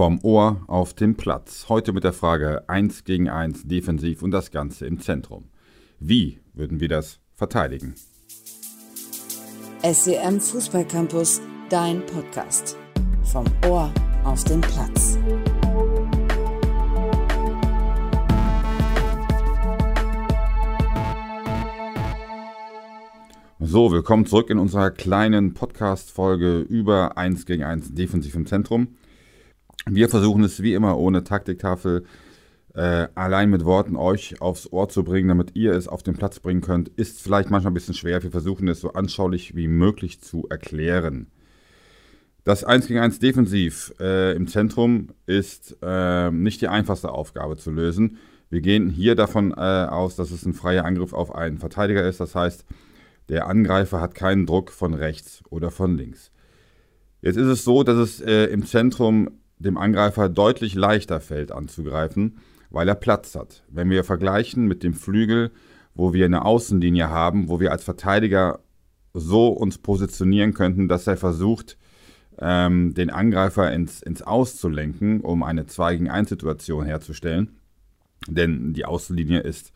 Vom Ohr auf den Platz. Heute mit der Frage 1 gegen 1 defensiv und das Ganze im Zentrum. Wie würden wir das verteidigen? SCM Fußballcampus, dein Podcast. Vom Ohr auf den Platz. So, willkommen zurück in unserer kleinen Podcast-Folge über 1 gegen 1 defensiv im Zentrum. Wir versuchen es wie immer ohne Taktiktafel äh, allein mit Worten euch aufs Ohr zu bringen, damit ihr es auf den Platz bringen könnt. Ist vielleicht manchmal ein bisschen schwer. Wir versuchen es so anschaulich wie möglich zu erklären. Das 1 gegen 1 Defensiv äh, im Zentrum ist äh, nicht die einfachste Aufgabe zu lösen. Wir gehen hier davon äh, aus, dass es ein freier Angriff auf einen Verteidiger ist. Das heißt, der Angreifer hat keinen Druck von rechts oder von links. Jetzt ist es so, dass es äh, im Zentrum dem Angreifer deutlich leichter fällt anzugreifen, weil er Platz hat. Wenn wir vergleichen mit dem Flügel, wo wir eine Außenlinie haben, wo wir als Verteidiger so uns positionieren könnten, dass er versucht, ähm, den Angreifer ins, ins Aus um eine 2 gegen 1 Situation herzustellen. Denn die Außenlinie ist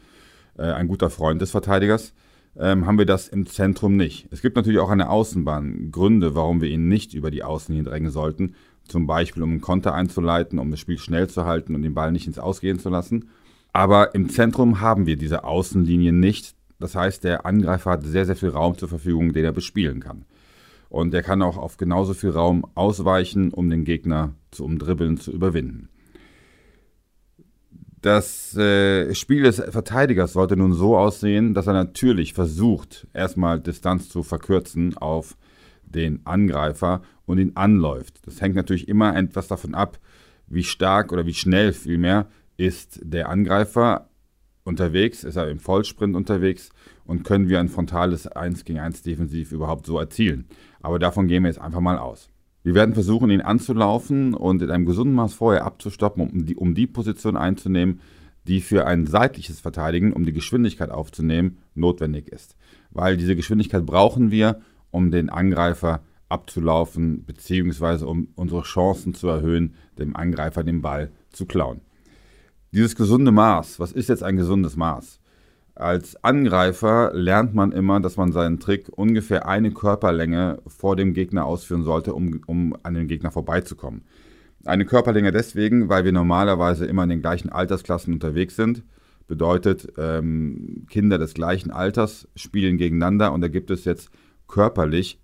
äh, ein guter Freund des Verteidigers. Ähm, haben wir das im Zentrum nicht. Es gibt natürlich auch eine Außenbahn Gründe, warum wir ihn nicht über die Außenlinie drängen sollten. Zum Beispiel, um einen Konter einzuleiten, um das Spiel schnell zu halten und den Ball nicht ins Ausgehen zu lassen. Aber im Zentrum haben wir diese Außenlinie nicht. Das heißt, der Angreifer hat sehr, sehr viel Raum zur Verfügung, den er bespielen kann. Und er kann auch auf genauso viel Raum ausweichen, um den Gegner zu umdribbeln, zu überwinden. Das äh, Spiel des Verteidigers sollte nun so aussehen, dass er natürlich versucht, erstmal Distanz zu verkürzen auf den Angreifer und ihn anläuft. Das hängt natürlich immer etwas davon ab, wie stark oder wie schnell vielmehr ist der Angreifer unterwegs, ist er im Vollsprint unterwegs und können wir ein frontales 1 gegen 1 Defensiv überhaupt so erzielen. Aber davon gehen wir jetzt einfach mal aus. Wir werden versuchen, ihn anzulaufen und in einem gesunden Maß vorher abzustoppen, um die, um die Position einzunehmen, die für ein seitliches Verteidigen, um die Geschwindigkeit aufzunehmen, notwendig ist. Weil diese Geschwindigkeit brauchen wir, um den Angreifer abzulaufen, beziehungsweise um unsere Chancen zu erhöhen, dem Angreifer den Ball zu klauen. Dieses gesunde Maß, was ist jetzt ein gesundes Maß? Als Angreifer lernt man immer, dass man seinen Trick ungefähr eine Körperlänge vor dem Gegner ausführen sollte, um, um an den Gegner vorbeizukommen. Eine Körperlänge deswegen, weil wir normalerweise immer in den gleichen Altersklassen unterwegs sind. Bedeutet, ähm, Kinder des gleichen Alters spielen gegeneinander und da gibt es jetzt körperlich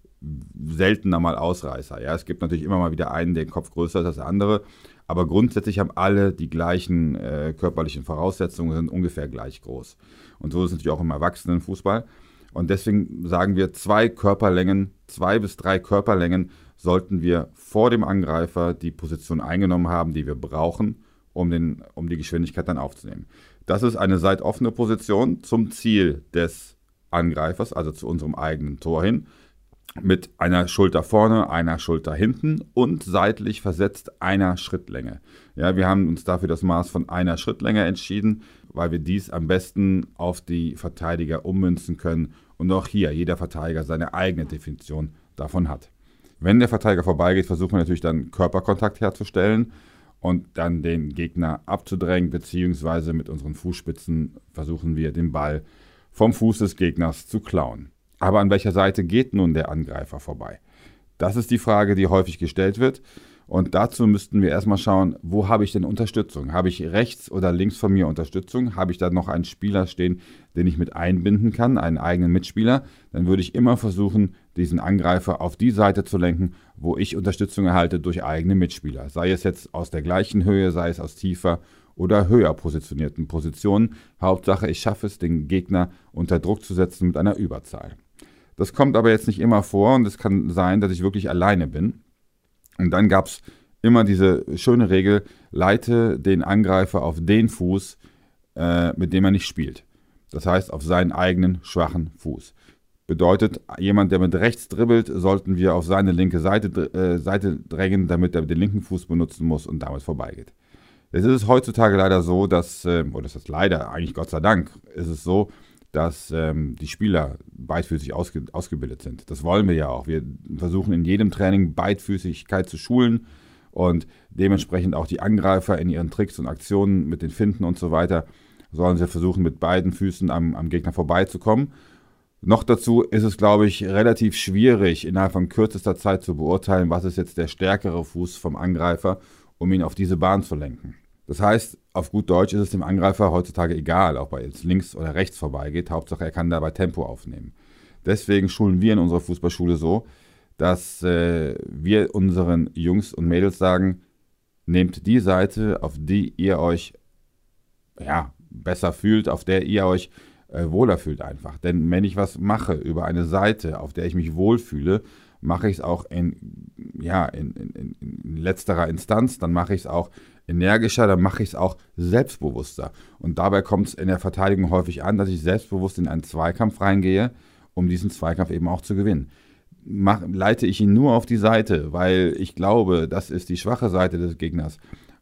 seltener mal Ausreißer. Ja, es gibt natürlich immer mal wieder einen, der den Kopf größer ist als der andere, aber grundsätzlich haben alle die gleichen äh, körperlichen Voraussetzungen, sind ungefähr gleich groß. Und so ist es natürlich auch im Erwachsenenfußball. Und deswegen sagen wir, zwei Körperlängen, zwei bis drei Körperlängen sollten wir vor dem Angreifer die Position eingenommen haben, die wir brauchen, um, den, um die Geschwindigkeit dann aufzunehmen. Das ist eine seitoffene Position zum Ziel des Angreifers, also zu unserem eigenen Tor hin, mit einer Schulter vorne, einer Schulter hinten und seitlich versetzt einer Schrittlänge. Ja, wir haben uns dafür das Maß von einer Schrittlänge entschieden, weil wir dies am besten auf die Verteidiger ummünzen können und auch hier jeder Verteidiger seine eigene Definition davon hat. Wenn der Verteidiger vorbeigeht, versuchen wir natürlich dann Körperkontakt herzustellen und dann den Gegner abzudrängen, beziehungsweise mit unseren Fußspitzen versuchen wir den Ball vom Fuß des Gegners zu klauen. Aber an welcher Seite geht nun der Angreifer vorbei? Das ist die Frage, die häufig gestellt wird. Und dazu müssten wir erstmal schauen, wo habe ich denn Unterstützung? Habe ich rechts oder links von mir Unterstützung? Habe ich da noch einen Spieler stehen, den ich mit einbinden kann, einen eigenen Mitspieler? Dann würde ich immer versuchen, diesen Angreifer auf die Seite zu lenken, wo ich Unterstützung erhalte durch eigene Mitspieler. Sei es jetzt aus der gleichen Höhe, sei es aus tiefer oder höher positionierten Positionen. Hauptsache, ich schaffe es, den Gegner unter Druck zu setzen mit einer Überzahl. Das kommt aber jetzt nicht immer vor und es kann sein, dass ich wirklich alleine bin. Und dann gab es immer diese schöne Regel, leite den Angreifer auf den Fuß, äh, mit dem er nicht spielt. Das heißt, auf seinen eigenen schwachen Fuß. Bedeutet, jemand, der mit rechts dribbelt, sollten wir auf seine linke Seite, äh, Seite drängen, damit er den linken Fuß benutzen muss und damit vorbeigeht. Es ist heutzutage leider so, dass, äh, oder das ist leider, eigentlich Gott sei Dank, ist es so, dass ähm, die Spieler beidfüßig ausge ausgebildet sind. Das wollen wir ja auch. Wir versuchen in jedem Training Beidfüßigkeit zu schulen und dementsprechend auch die Angreifer in ihren Tricks und Aktionen mit den Finden und so weiter sollen sie versuchen, mit beiden Füßen am, am Gegner vorbeizukommen. Noch dazu ist es, glaube ich, relativ schwierig, innerhalb von kürzester Zeit zu beurteilen, was ist jetzt der stärkere Fuß vom Angreifer, um ihn auf diese Bahn zu lenken. Das heißt, auf gut Deutsch ist es dem Angreifer heutzutage egal, ob er jetzt links oder rechts vorbeigeht. Hauptsache, er kann dabei Tempo aufnehmen. Deswegen schulen wir in unserer Fußballschule so, dass äh, wir unseren Jungs und Mädels sagen, nehmt die Seite, auf die ihr euch ja, besser fühlt, auf der ihr euch äh, wohler fühlt einfach. Denn wenn ich was mache über eine Seite, auf der ich mich wohlfühle, mache ich es auch in, ja, in, in, in letzterer Instanz, dann mache ich es auch energischer, dann mache ich es auch selbstbewusster. Und dabei kommt es in der Verteidigung häufig an, dass ich selbstbewusst in einen Zweikampf reingehe, um diesen Zweikampf eben auch zu gewinnen. Mach, leite ich ihn nur auf die Seite, weil ich glaube, das ist die schwache Seite des Gegners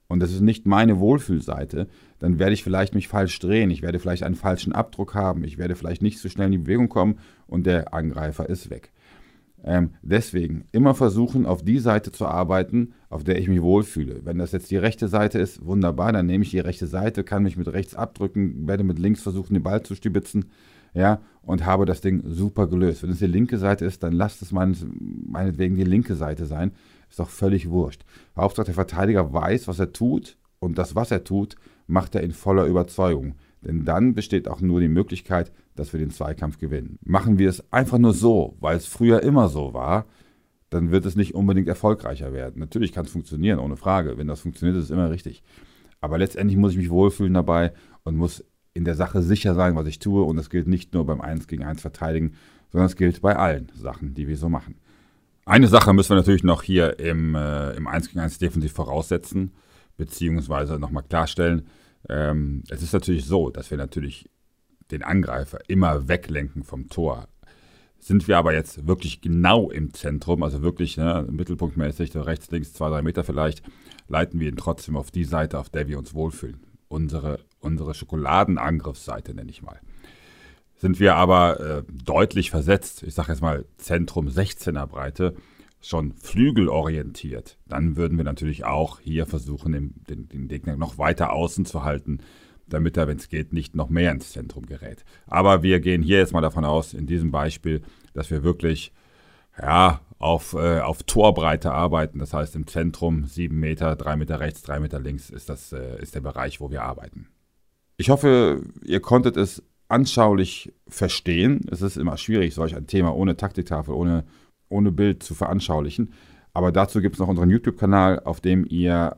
und das ist nicht meine Wohlfühlseite, dann werde ich vielleicht mich falsch drehen, ich werde vielleicht einen falschen Abdruck haben, ich werde vielleicht nicht so schnell in die Bewegung kommen und der Angreifer ist weg. Ähm, deswegen immer versuchen, auf die Seite zu arbeiten, auf der ich mich wohlfühle. Wenn das jetzt die rechte Seite ist, wunderbar, dann nehme ich die rechte Seite, kann mich mit rechts abdrücken, werde mit links versuchen, den Ball zu stibitzen, ja, und habe das Ding super gelöst. Wenn es die linke Seite ist, dann lasst es meines, meinetwegen die linke Seite sein. Ist doch völlig wurscht. Hauptsache der Verteidiger weiß, was er tut und das, was er tut, macht er in voller Überzeugung. Denn dann besteht auch nur die Möglichkeit, dass wir den Zweikampf gewinnen. Machen wir es einfach nur so, weil es früher immer so war, dann wird es nicht unbedingt erfolgreicher werden. Natürlich kann es funktionieren, ohne Frage. Wenn das funktioniert, ist es immer richtig. Aber letztendlich muss ich mich wohlfühlen dabei und muss in der Sache sicher sein, was ich tue. Und das gilt nicht nur beim 1 gegen 1 Verteidigen, sondern es gilt bei allen Sachen, die wir so machen. Eine Sache müssen wir natürlich noch hier im, äh, im 1 gegen 1 defensiv voraussetzen, beziehungsweise nochmal klarstellen. Ähm, es ist natürlich so, dass wir natürlich den Angreifer immer weglenken vom Tor. Sind wir aber jetzt wirklich genau im Zentrum, also wirklich ne, mittelpunktmäßig, so rechts, links, zwei, drei Meter vielleicht, leiten wir ihn trotzdem auf die Seite, auf der wir uns wohlfühlen. Unsere, unsere Schokoladenangriffsseite nenne ich mal. Sind wir aber äh, deutlich versetzt, ich sage jetzt mal Zentrum 16er Breite, schon flügelorientiert, dann würden wir natürlich auch hier versuchen, den, den, Gegner noch weiter außen zu halten, damit er, wenn es geht, nicht noch mehr ins Zentrum gerät. Aber wir gehen hier jetzt mal davon aus, in diesem Beispiel, dass wir wirklich ja, auf, äh, auf Torbreite arbeiten. Das heißt, im Zentrum sieben Meter, drei Meter rechts, drei Meter links ist, das, äh, ist der Bereich, wo wir arbeiten. Ich hoffe, ihr konntet es anschaulich verstehen. Es ist immer schwierig, solch ein Thema ohne Taktiktafel, ohne, ohne Bild zu veranschaulichen. Aber dazu gibt es noch unseren YouTube-Kanal, auf dem ihr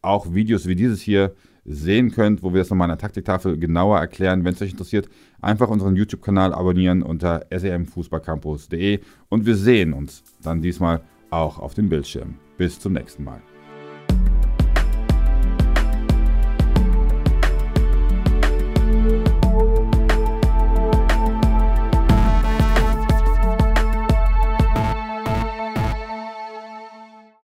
auch Videos wie dieses hier sehen könnt, wo wir es nochmal an der Taktiktafel genauer erklären. Wenn es euch interessiert, einfach unseren YouTube-Kanal abonnieren unter semfußballcampus.de und wir sehen uns dann diesmal auch auf dem Bildschirm. Bis zum nächsten Mal.